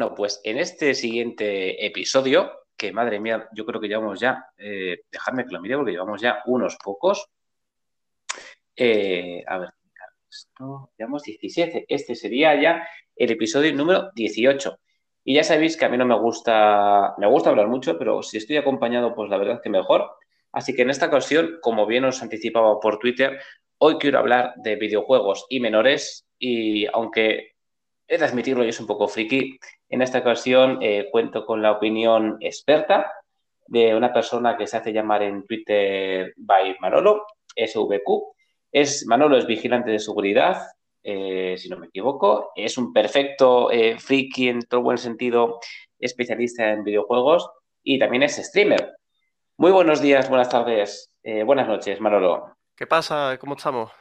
Bueno, pues en este siguiente episodio, que madre mía, yo creo que llevamos ya, eh, dejadme que lo mire porque llevamos ya unos pocos. Eh, a ver, esto, llevamos 17. Este sería ya el episodio número 18. Y ya sabéis que a mí no me gusta, me gusta hablar mucho, pero si estoy acompañado, pues la verdad que mejor. Así que en esta ocasión, como bien os anticipaba por Twitter, hoy quiero hablar de videojuegos y menores. Y aunque he de admitirlo, yo soy un poco friki, en esta ocasión eh, cuento con la opinión experta de una persona que se hace llamar en Twitter by Manolo, SVQ. Es, Manolo es vigilante de seguridad, eh, si no me equivoco. Es un perfecto eh, friki en todo buen sentido, especialista en videojuegos y también es streamer. Muy buenos días, buenas tardes, buenas noches, Manolo. ¿Qué pasa? ¿Cómo estamos?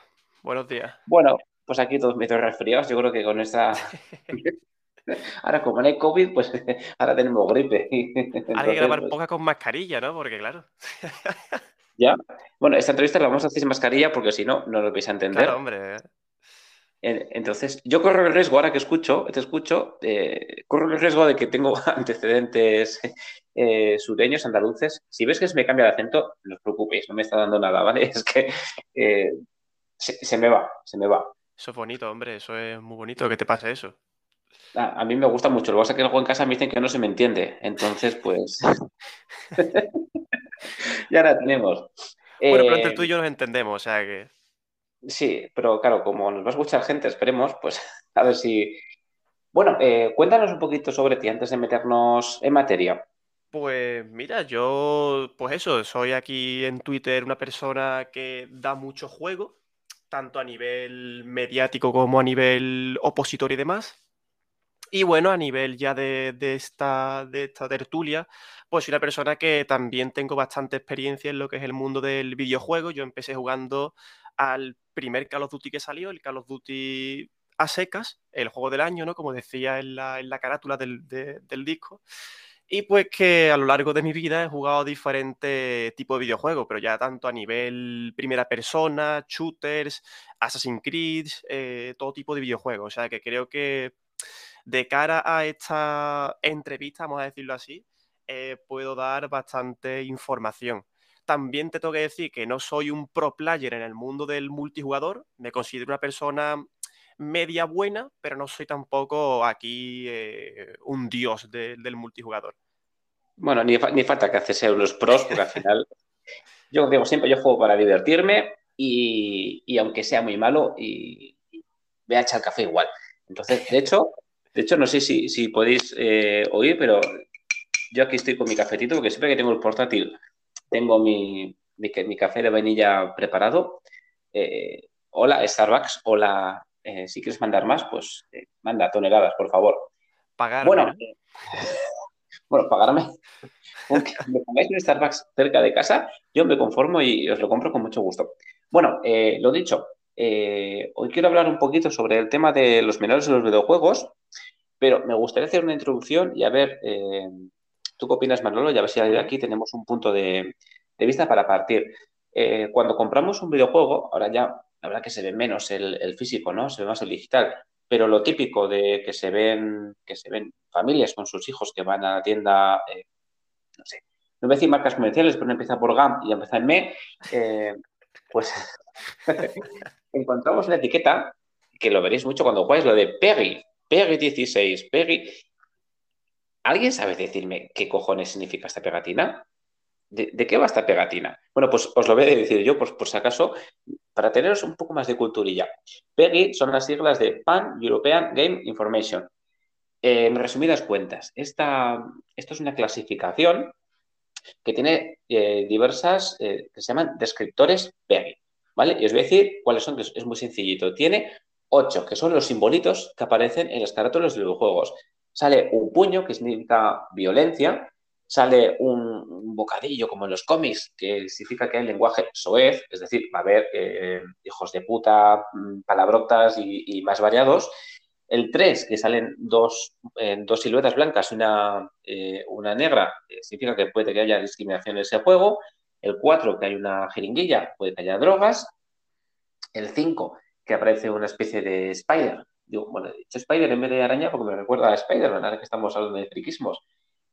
Buenos días. Bueno, pues aquí todos medio resfriados. Yo creo que con esta Ahora, como no hay COVID, pues ahora tenemos gripe. Hay que grabar pues poca con mascarilla, ¿no? Porque claro. ya. Bueno, esta entrevista la vamos a hacer sin mascarilla porque si no, no lo vais a entender. Claro, hombre. Entonces, yo corro el riesgo, ahora que escucho, te escucho, eh, corro el riesgo de que tengo antecedentes eh, sureños, andaluces. Si ves que se me cambia el acento, no os preocupéis, no me está dando nada, ¿vale? Es que eh, se, me va, se me va. Eso es bonito, hombre, eso es muy bonito que te pase eso. A, mí me gusta mucho. Lo que pasa es que luego en casa me dicen que no se me entiende. Entonces, pues. ya la tenemos. Bueno, pero entre tú y yo nos entendemos, o sea que. Sí, pero claro, como nos va a escuchar gente, esperemos, pues a ver si. Bueno, eh, cuéntanos un poquito sobre ti antes de meternos en materia. Pues mira, yo, pues eso, soy aquí en Twitter una persona que da mucho juego, tanto a nivel mediático como a nivel opositor y demás. Y bueno, a nivel ya de, esta, de esta tertulia, pues soy una persona que también tengo bastante experiencia en lo que es el mundo del videojuego. Yo empecé jugando al primer Call of Duty que salió, el Call of Duty a secas, el juego del año, ¿no? Como decía en la, en la carátula del, del disco. Y pues que a lo largo de mi vida he jugado diferentes tipos de videojuegos, pero ya tanto a nivel primera persona, shooters, Assassin's Creed, eh, todo tipo de videojuegos. O sea que creo que de cara a esta entrevista, vamos a decirlo así, eh, puedo dar bastante información. También te tengo que decir que no soy un pro player en el mundo del multijugador, me considero una persona media buena, pero no soy tampoco aquí eh, un dios del multijugador. Bueno, ni, falta que haces unos pros, porque al final, yo digo siempre, yo juego para divertirme y, aunque sea muy malo, y, voy a echar café igual. Entonces, de hecho, de hecho, no sé si, podéis eh, oír, pero yo aquí estoy con mi cafetito, porque siempre que tengo el portátil, tengo mi, mi, café de vainilla preparado. Eh, hola, Starbucks, hola, eh, si quieres mandar más, pues manda toneladas, por favor. Pagarme. Bueno, bueno pagarme. Aunque me pongáis un Starbucks cerca de casa, yo me conformo y os lo compro con mucho gusto. Bueno, lo dicho, hoy quiero hablar un poquito sobre el tema de los menores de los videojuegos pero me gustaría hacer una introducción y a ver, eh, ¿tú qué opinas, Manolo? Y a ver si aquí tenemos un punto de, vista para partir. Eh, cuando compramos un videojuego, ahora ya la verdad que se ve menos el, físico, ¿no? Se ve más el digital. Pero lo típico de que se ven, que se ven familias con sus hijos que van a la tienda, eh, no sé, no voy a decir marcas comerciales, pero empieza por GAM y empieza en ME, pues encontramos una etiqueta que lo veréis mucho cuando jugáis, lo de Peggy, Peggy 16, Peggy. ¿Alguien sabe decirme qué cojones significa esta pegatina? ¿De, qué va esta pegatina? Bueno, pues os lo voy a decir yo, pues por si acaso, para teneros un poco más de culturilla. PEGI son las siglas de Pan European Game Information. en resumidas cuentas, esta, esto es una clasificación que tiene eh, diversas, eh, que se llaman descriptores PEGI. ¿Vale? Y os voy a decir cuáles son, que es muy sencillito. Tiene 8, que son los simbolitos que aparecen en las carátulas de los videojuegos. Sale un puño, que significa violencia, sale un, bocadillo, como en los cómics, que significa que hay lenguaje soez, es decir, va a haber eh, hijos de puta, mm, palabrotas y, más variados. El 3, que salen dos, dos siluetas blancas y una, eh, una negra, significa que puede que haya discriminación en ese juego. El 4, que hay una jeringuilla, puede que haya drogas. El 5, que aparece una especie de spider, digo, bueno, he dicho Spider en vez de araña porque me recuerda a Spider-Man, ahora que estamos hablando de friquismos.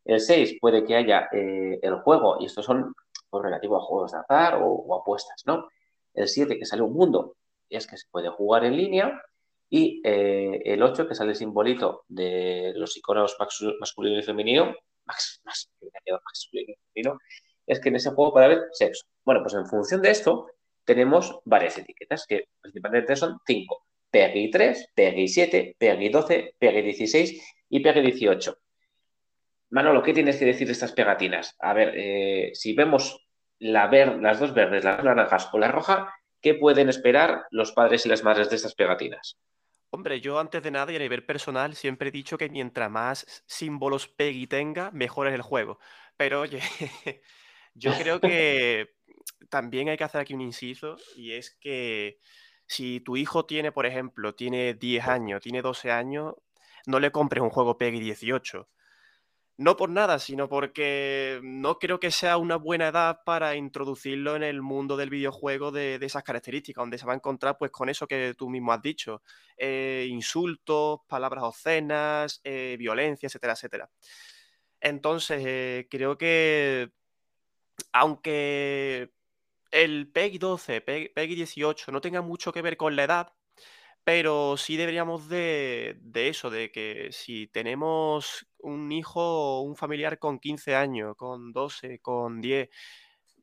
El 6 puede que haya eh, el juego, y estos son pues, relativos a juegos de azar o, apuestas, ¿no? El 7 que sale un mundo, es que se puede jugar en línea. Y eh, el 8 que sale simbolito de los iconos masculino y femenino, masculino y femenino, es que en ese juego puede haber sexo. Bueno, pues en función de esto tenemos varias etiquetas que principalmente son 5. PEGI 3, PEGI 7, PEGI 12, PEGI 16 y PEGI 18. Manolo, ¿qué tienes que decir de estas pegatinas? A ver, eh, si vemos la las dos verdes, las naranjas o la roja, ¿qué pueden esperar los padres y las madres de estas pegatinas? Hombre, yo antes de nada y a nivel personal siempre he dicho que mientras más símbolos PEGI tenga, mejor es el juego. Pero oye, yo creo que también hay que hacer aquí un inciso y es que si tu hijo tiene, por ejemplo, tiene 10 años, tiene 12 años, no le compres un juego PEGI 18 no por nada, sino porque no creo que sea una buena edad para introducirlo en el mundo del videojuego de, esas características, donde se va a encontrar pues con eso que tú mismo has dicho, eh, insultos, palabras obscenas, eh, violencia, etcétera, etcétera. Entonces, eh, creo que aunque el PEGI 12, PEGI 18 no tenga mucho que ver con la edad, pero sí deberíamos de, eso, de que si tenemos un hijo o un familiar con 15 años, con 12, con 10,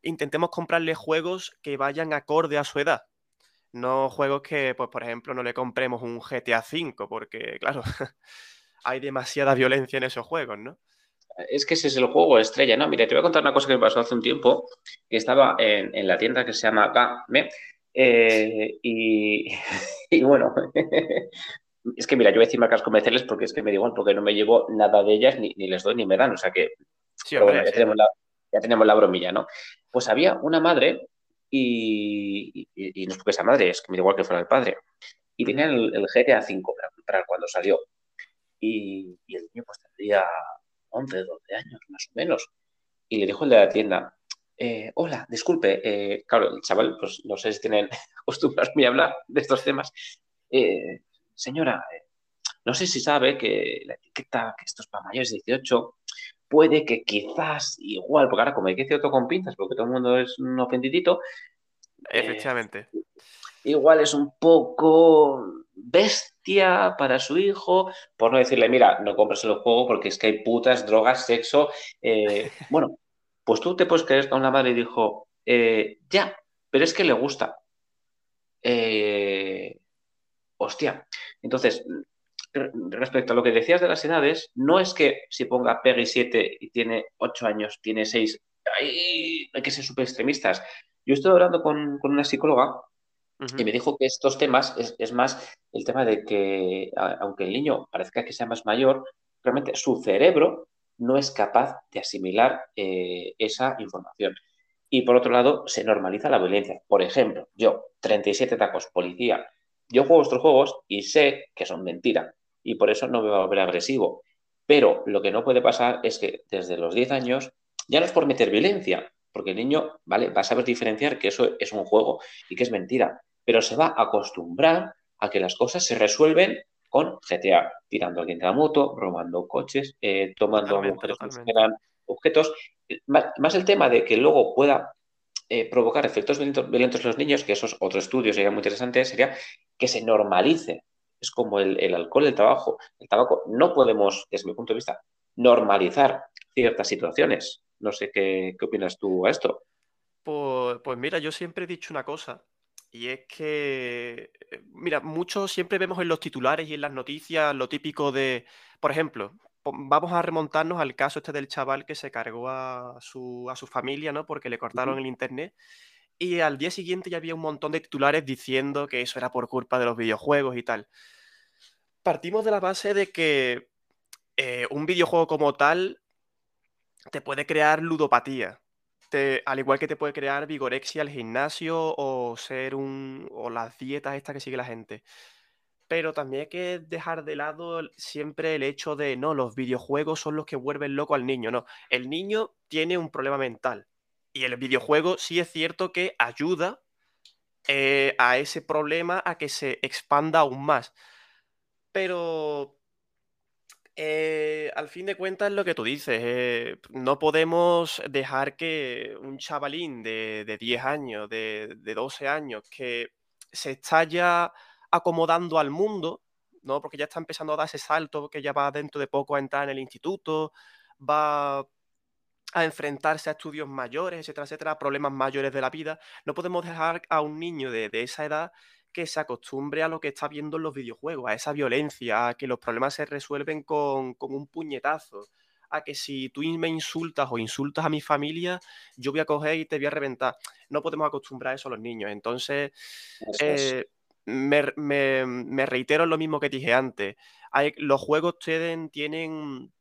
intentemos comprarle juegos que vayan acorde a su edad. No juegos que, pues, por ejemplo, no le compremos un GTA V, porque, claro, hay demasiada violencia en esos juegos, ¿no? Es que ese es el juego estrella, ¿no? Mira, te voy a contar una cosa que me pasó hace un tiempo, que estaba en, en la tienda que se llama Game, eh, y, bueno, es que mira, yo voy a decir marcas comerciales porque es que me digo, porque no me llevo nada de ellas, ni, les doy ni me dan, o sea que ya, tenemos la, bromilla, ¿no? Pues había una madre y, no es porque esa madre, es que me da igual que fuera el padre, y tenía el, GTA V para comprar cuando salió. Y, y el niño pues tendría 11, 12 años más o menos. Y le dijo el de la tienda, eh, hola, disculpe, eh, claro, el chaval, pues no sé si tienen costumbres muy hablar de estos temas. Eh, señora, no sé si sabe que la etiqueta, que esto es para mayores de 18, puede que quizás igual, porque ahora como hay que decir todo con pinzas, porque todo el mundo es un ofendidito. Efectivamente. igual es un poco bestia para su hijo, por no decirle, mira, no compres el juego porque es que hay putas, drogas, sexo. bueno, pues tú te puedes creer que una madre dijo, eh, ya, pero es que le gusta. Eh, hostia. Entonces, respecto a lo que decías de las edades, no es que si ponga Peggy 7 y tiene 8 años, tiene 6, hay que ser súper extremistas. Yo estoy hablando con, una psicóloga y me dijo que estos temas es, es, más el tema de que, aunque el niño parezca que sea más mayor, realmente su cerebro no es capaz de asimilar eh, esa información. Y por otro lado, se normaliza la violencia. Por ejemplo, yo, 37 tacos, policía, yo juego estos juegos y sé que son mentira y por eso no me va a volver agresivo. Pero lo que no puede pasar es que desde los 10 años ya no es por meter violencia, porque el niño, ¿vale? Va a saber diferenciar que eso es un juego y que es mentira, pero se va a acostumbrar a que las cosas se resuelven con GTA, tirando a alguien de la moto, robando coches, eh, tomando objetos objetos. Más, el tema de que luego pueda eh, provocar efectos violentos, en los niños, que eso es otro estudio, sería muy interesante, sería que se normalice. Es como el, alcohol, el tabaco. El tabaco no podemos, desde mi punto de vista, normalizar ciertas situaciones. No sé qué, opinas tú a esto. Pues, pues mira, yo siempre he dicho una cosa, y es que, eh, mira, muchos siempre vemos en los titulares y en las noticias lo típico de, por ejemplo, vamos a remontarnos al caso este del chaval que se cargó a su, a su familia, ¿no? Porque le cortaron el internet. Y al día siguiente ya había un montón de titulares diciendo que eso era por culpa de los videojuegos y tal. Partimos de la base de que eh, un videojuego como tal te puede crear ludopatía al igual que te puede crear vigorexia al gimnasio o ser un. o las dietas estas que sigue la gente. Pero también hay que dejar de lado siempre el hecho de no, los videojuegos son los que vuelven loco al niño. No, el niño tiene un problema mental. Y el videojuego sí es cierto que ayuda eh, a ese problema a que se expanda aún más. Pero eh, al fin de cuentas es lo que tú dices. eh, no podemos dejar que un chavalín de, de 10 años, de, de 12 años, que se está ya acomodando al mundo, ¿no? Porque ya está empezando a dar ese salto, que ya va dentro de poco a entrar en el instituto, va a enfrentarse a estudios mayores, etcétera, etcétera, problemas mayores de la vida. No podemos dejar a un niño de, de esa edad que se acostumbre a lo que está viendo en los videojuegos, a esa violencia, a que los problemas se resuelven con, con un puñetazo, a que si tú me insultas o insultas a mi familia, yo voy a coger y te voy a reventar. No podemos acostumbrar eso a los niños. Entonces, eh, me, me- me reitero lo mismo que dije antes. Hay- los juegos tienen, tienen,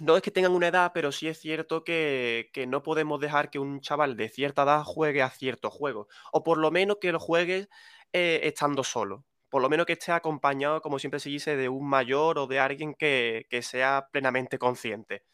no es que tengan una edad, pero sí es cierto que, que no podemos dejar que un chaval de cierta edad juegue a ciertos juegos. O por lo menos que lo juegue eh, estando solo. Por lo menos que esté acompañado, como siempre se dice, de un mayor o de alguien que, que sea plenamente consciente.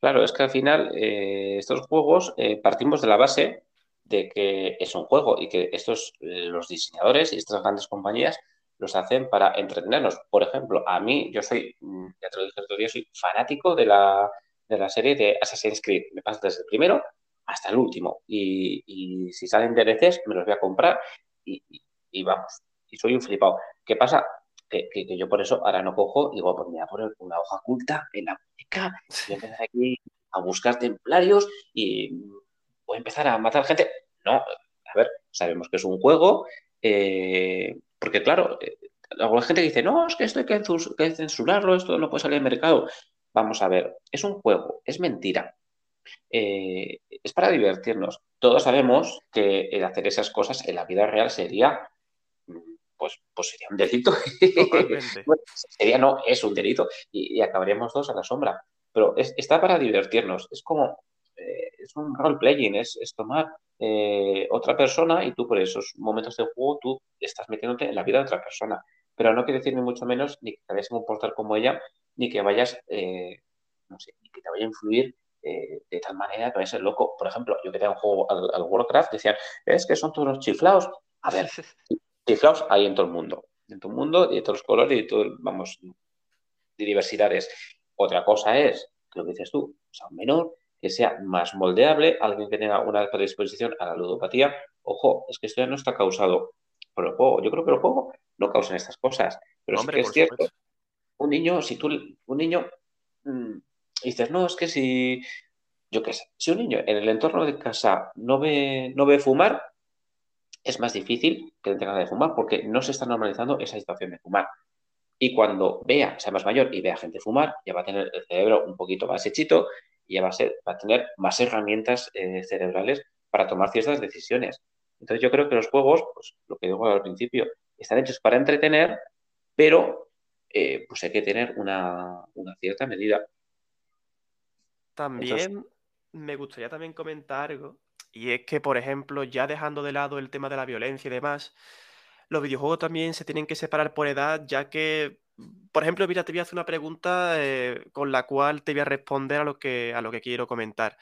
Claro, es que al final eh, estos juegos eh, partimos de la base de que es un juego y que estos, los diseñadores y estas grandes compañías los hacen para entretenernos. Por ejemplo, a mí, yo soy, mm, ya te lo dije otro día, soy fanático de la, de la serie de Assassin's Creed. Me paso desde el primero hasta el último. Y, y si salen DLCs, me los voy a comprar y, y- y vamos. Y soy un flipado. ¿Qué pasa? Que, que- que yo por eso ahora no cojo, digo, pues me voy a poner una hoja oculta en la muñeca y empezar aquí a buscar templarios y voy a empezar a matar gente. No, a ver, sabemos que es un juego, eh, porque claro, eh, alguna gente dice, no, es que esto hay que censurarlo, esto no puede salir al mercado. Vamos a ver, es un juego, es mentira, eh, es para divertirnos. Todos sabemos que el hacer esas cosas en la vida real sería, pues, pues sería un delito. Bueno, sería no, es un delito y, y acabaríamos todos a la sombra. Pero es- está para divertirnos. Es como, eh, es un role-playing, es, es tomar eh, otra persona y tú por esos momentos de juego tú estás metiéndote en la vida de otra persona. Pero no quiere decir ni mucho menos ni que te vayas a comportar como ella, ni que vayas, no sé, ni que te vaya a influir eh, de tal manera que vayas a ser loco. Por ejemplo, yo que tengo un juego al, al Warcraft, decían, es que son todos los chiflados. A ver, chiflados hay en todo el mundo. En todo el mundo, y de todos los colores, y de todo, el- vamos, de diversidades. Otra cosa es, lo que dices tú, o sea, un menor que sea más moldeable, alguien que tenga una predisposición a la ludopatía. Ojo, es que esto ya no está causado por el juego. Yo creo que el juego no causa estas cosas, pero sí que es cierto, un niño, si tú, un niño, mm, dices, no, es que si, yo qué sé, si un niño en el entorno de casa no ve, no ve fumar, es más difícil que le tenga de fumar porque no se está normalizando esa situación de fumar. Y cuando vea, sea más mayor y vea gente fumar, ya va a tener el cerebro un poquito más hechito y ya va a, ser, va a tener más herramientas eh, cerebrales para tomar ciertas decisiones. Entonces yo creo que los juegos, pues lo que digo al principio, están hechos para entretener, pero eh, pues hay que tener una, una cierta medida. Entonces, También me gustaría también comentar algo, y es que, por ejemplo, ya dejando de lado el tema de la violencia y demás, los videojuegos también se tienen que separar por edad, ya que, por ejemplo, mira, te voy a hacer una pregunta eh, con la cual te voy a responder a lo que, a lo que quiero comentar.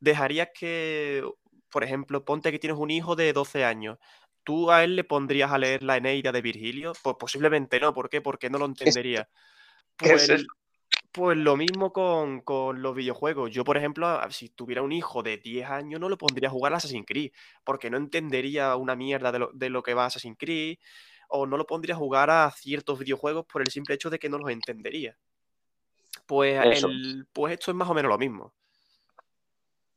¿Dejarías que, por ejemplo, ponte que tienes un hijo de 12 años, ¿tú a él le pondrías a leer la Eneida de Virgilio? Pues posiblemente no, ¿por qué? Porque no lo ¿qué es, entendería. Pues? Pues lo mismo con, con los videojuegos. Yo, por ejemplo, a- si tuviera un hijo de 10 años, no lo pondría a jugar a Assassin's Creed, porque no entendería una mierda de lo, de lo que va Assassin's Creed, o no lo pondría a jugar a ciertos videojuegos por el simple hecho de que no los entendería. Pues, el, pues esto es más o menos lo mismo.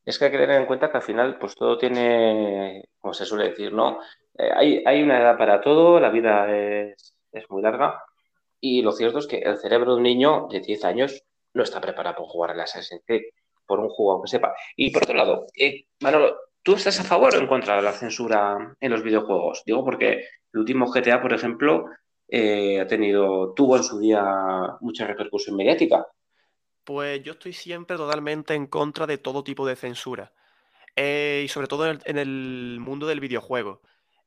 Es que hay que tener en cuenta que al final, pues todo tiene, como se suele decir, ¿no? Eh, hay, hay una edad para todo, la vida es, es muy larga y lo cierto es que el cerebro de un niño de 10 años no está preparado para jugar al Assassin's Creed, por un juego que sepa. Y por otro lado, eh, Manolo, ¿tú estás a favor o en contra de la censura en los videojuegos? Digo porque el último GTA, por ejemplo, eh, ha tenido, tuvo en su día mucha repercusión mediática. Pues yo estoy siempre totalmente en contra de todo tipo de censura. Eh, y sobre todo en el, en el mundo del videojuego.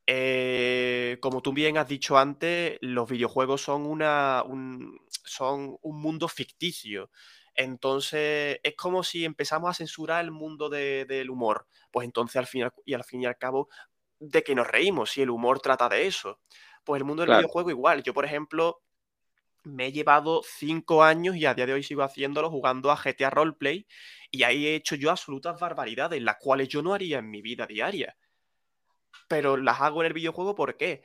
Eh, como tú bien has dicho antes, los videojuegos son, una, un, son un mundo ficticio. Entonces, es como si empezamos a censurar el mundo de- del humor. Pues entonces, al fin y al, y al fin y al cabo, de que nos reímos, si el humor trata de eso. Pues el mundo del videojuego igual. Yo, por ejemplo, me he llevado cinco años y a día de hoy sigo haciéndolo jugando a GTA Roleplay y ahí he hecho yo absolutas barbaridades, las cuales yo no haría en mi vida diaria. Pero las hago en el videojuego, ¿por qué?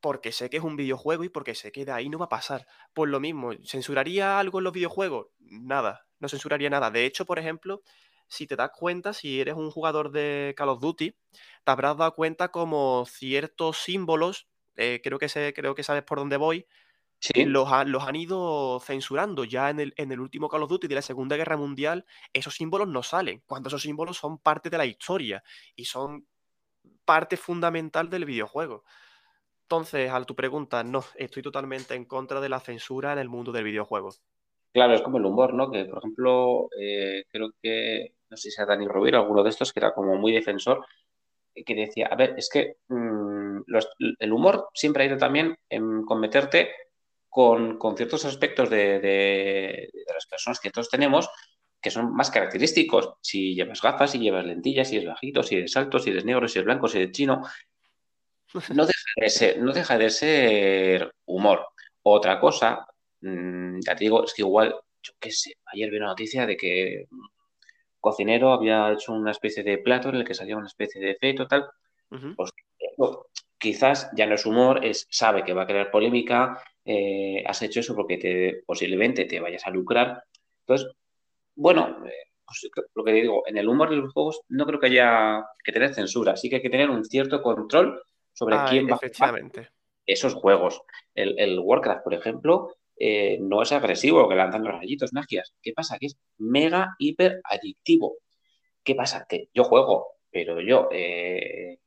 Porque sé que es un videojuego y porque sé que de ahí no va a pasar. Pues lo mismo, ¿censuraría algo en los videojuegos? Nada, no censuraría nada. De hecho, por ejemplo, si te das cuenta, si eres un jugador de Call of Duty, te habrás dado cuenta como ciertos símbolos, eh, creo, que sé, creo que sabes por dónde voy, los, los, han ido censurando. Ya en el, en el último Call of Duty de la Segunda Guerra Mundial, esos símbolos no salen, cuando esos símbolos son parte de la historia y son parte fundamental del videojuego. Entonces, a tu pregunta, no, estoy totalmente en contra de la censura en el mundo del videojuego. Claro, es como el humor, ¿no? Que, por ejemplo, eh, creo que, no sé si sea Dani Rovira, alguno de estos, que era como muy defensor, que decía, a ver, es que mm, el humor siempre ha ido también en cometerte con, ciertos aspectos de, las personas que todos tenemos que son más característicos. Si llevas gafas, si llevas lentillas, si eres bajito, si eres alto, si eres negro, si eres blanco, si eres chino. No deja de ser, no deja de ser humor. Otra cosa, mm, ya te digo, es que igual, yo qué sé, ayer vi una noticia de que un cocinero había hecho una especie de plato en el que salía una especie de efecto tal. Pues, quizás ya no es humor, es sabe que va a crear polémica, eh, has hecho eso porque te, posiblemente te vayas a lucrar. Entonces, bueno, eh, pues lo que digo, en el humor de los juegos no creo que haya que tener censura, sí que hay que tener un cierto control sobre quién va a esos juegos. El, Warcraft, por ejemplo, eh, no es agresivo, que lanzan los rayitos, magias. ¿Qué pasa? Que es mega, hiper adictivo. ¿Qué pasa? Que yo juego, pero yo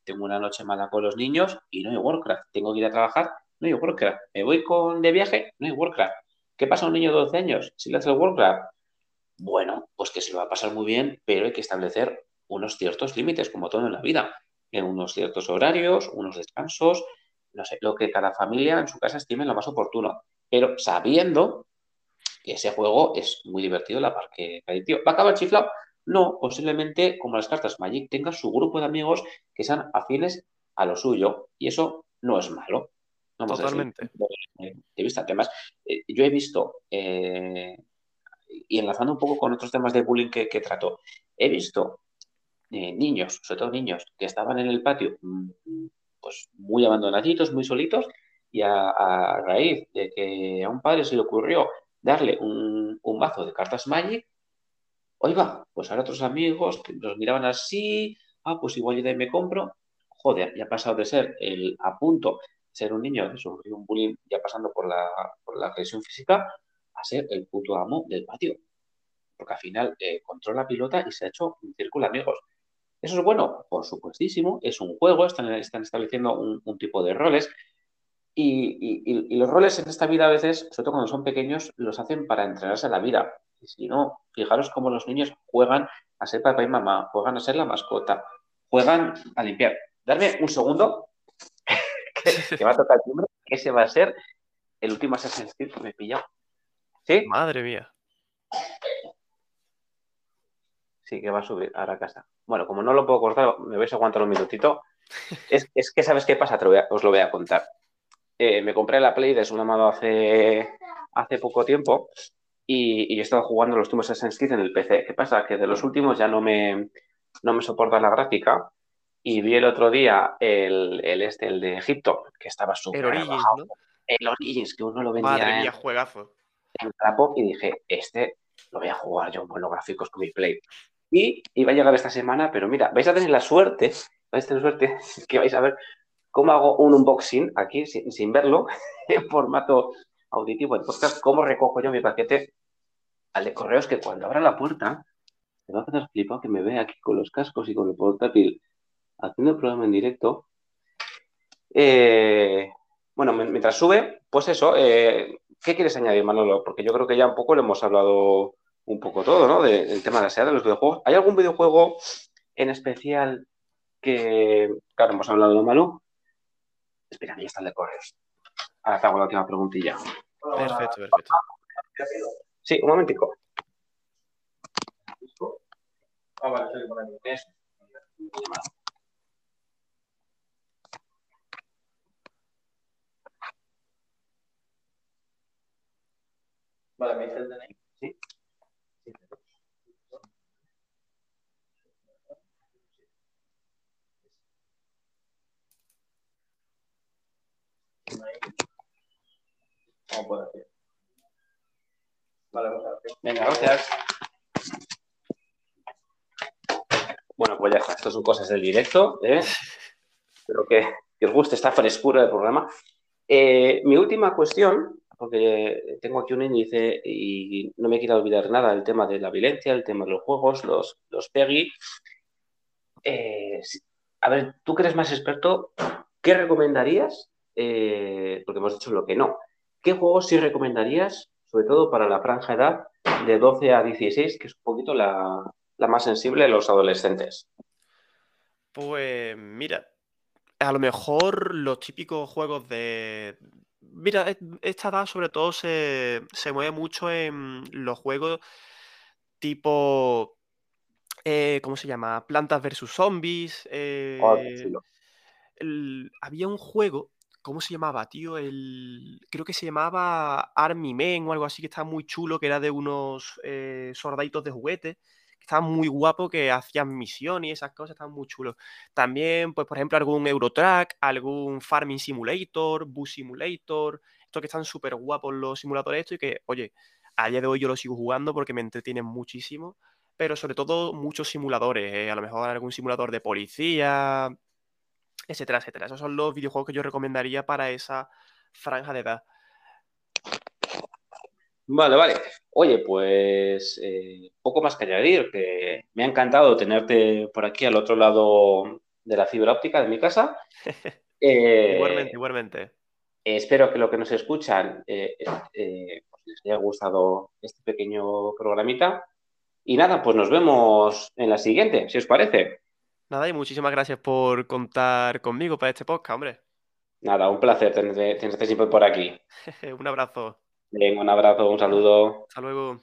tengo una noche mala con los niños y no hay Warcraft. Tengo que ir a trabajar no hay Warcraft. Me voy con de viaje, no hay Warcraft. ¿Qué pasa a un niño de 12 años si le hace el Warcraft? Bueno, pues que se lo va a pasar muy bien, pero hay que establecer unos ciertos límites, como todo en la vida, en unos ciertos horarios, unos descansos, no sé, lo que cada familia en su casa estime lo más oportuno, pero sabiendo que ese juego es muy divertido, la parte adictivo. ¿Va a acabar chiflado? No, posiblemente, como las cartas Magic, tenga su grupo de amigos que sean afines a lo suyo, y eso no es malo. Totalmente. de vista. Además, eh, yo he visto, eh, y enlazando un poco con otros temas de bullying que, trato, he visto eh, niños, sobre todo niños, que estaban en el patio, pues muy abandonaditos, muy solitos, y a, raíz de que a un padre se le ocurrió darle un, mazo de cartas Magic, oiga, pues ahora otros amigos que nos miraban así, ah, pues igual yo me compro, joder, ya ha pasado de ser el a punto ser un niño que sufrió un bullying ya pasando por la, por la agresión física ser el puto amo del patio. Porque al final eh, controla la pilota y se ha hecho un círculo amigos. ¿Eso es bueno? Por supuestísimo. Es un juego, están, están estableciendo un, tipo de roles. Y, los roles en esta vida a veces, sobre todo cuando son pequeños, los hacen para entrenarse a la vida. Y si no, fijaros cómo los niños juegan a ser papá y mamá, juegan a ser la mascota, juegan a limpiar. Darme un segundo, que va a tocar el timbre, ese va a ser el último Assassin's que me he pillado. ¿Sí? Madre mía. Sí, que va a subir ahora a casa. Bueno, como no lo puedo cortar, me vais a aguantar un minutito. Es, que, ¿sabes qué pasa? os lo voy a contar. Eh, me compré la Play de su amado hace, hace poco tiempo y, y, he estado jugando los últimos Assassin's Creed en el PC. ¿Qué pasa? Que de los últimos ya no me, no me soporta la gráfica y vi el otro día el, el este, el de Egipto, que estaba súper El Origins, ¿no? El Origins, que uno lo vendía Madre mía, juegazo. En trapo y dije, este lo voy a jugar yo con los gráficos con mi Play. Y iba a llegar esta semana, pero mira, vais a tener la suerte, vais a tener suerte que vais a ver cómo hago un unboxing aquí sin, verlo, en formato auditivo de podcast, cómo recojo yo mi paquete al de correos que cuando abra la puerta, me va a quedar flipado que me vea aquí con los cascos y con el portátil haciendo el programa en directo. Eh, bueno, mientras sube, pues eso, eh, ¿qué quieres añadir, Manolo? Porque yo creo que ya un poco le hemos hablado un poco todo, ¿no? del tema de la SEA de los videojuegos. ¿Hay algún videojuego en especial que, claro, hemos hablado de Manu? Espera, ya está el de correos. Ahora te hago la última preguntilla. Perfecto, perfecto. Sí, un momentico. Ah, vale, Vale, me dice el DNI. Sí. Vamos por aquí. Vale, vamos a ver. Venga, gracias. Bueno, pues ya está. Esto son cosas del directo. ¿eh? Espero que, que os guste esta frescura del programa. Eh, mi última cuestión, porque tengo aquí un índice y no me quiero olvidar nada, el tema de la violencia, el tema de los juegos, los, los PEGI. Eh, a ver, tú que eres más experto, ¿qué recomendarías? Eh, porque hemos dicho lo que no. ¿Qué juegos sí recomendarías, sobre todo para la franja edad de 12 a 16, que es un poquito la, la más sensible de los adolescentes? Pues mira, a lo mejor los típicos juegos de... Mira, esta edad sobre todo se, se mueve mucho en los juegos tipo... eh, ¿cómo se llama? Plantas versus Zombies. Eh, el- había un juego, ¿cómo se llamaba, tío? El, creo que se llamaba Army Men o algo así, que estaba muy chulo, que era de unos eh, soldaditos de juguete, que estaban muy guapos, que hacían misiones y esas cosas, estaban muy chulos. También, pues, por ejemplo, algún Eurotrack, algún Farming Simulator, Bus Simulator, estos que están súper guapos los simuladores estos y que, oye, a día de hoy yo los sigo jugando porque me entretienen muchísimo, pero sobre todo muchos simuladores, eh, a lo mejor algún simulador de policía, etcétera, etcétera. Esos son los videojuegos que yo recomendaría para esa franja de edad. Vale, vale. Oye, pues eh, poco más que añadir, que me ha encantado tenerte por aquí al otro lado de la fibra óptica de mi casa. Eh, Igualmente, igualmente. espero que lo que nos escuchan eh, eh, pues les haya gustado este pequeño programita. Y nada, pues nos vemos en la siguiente, si os parece. Nada, y muchísimas gracias por contar conmigo para este podcast, hombre. Nada, un placer tenerte, tenerte siempre por aquí. Un abrazo. Bien, un abrazo, un saludo. Hasta luego.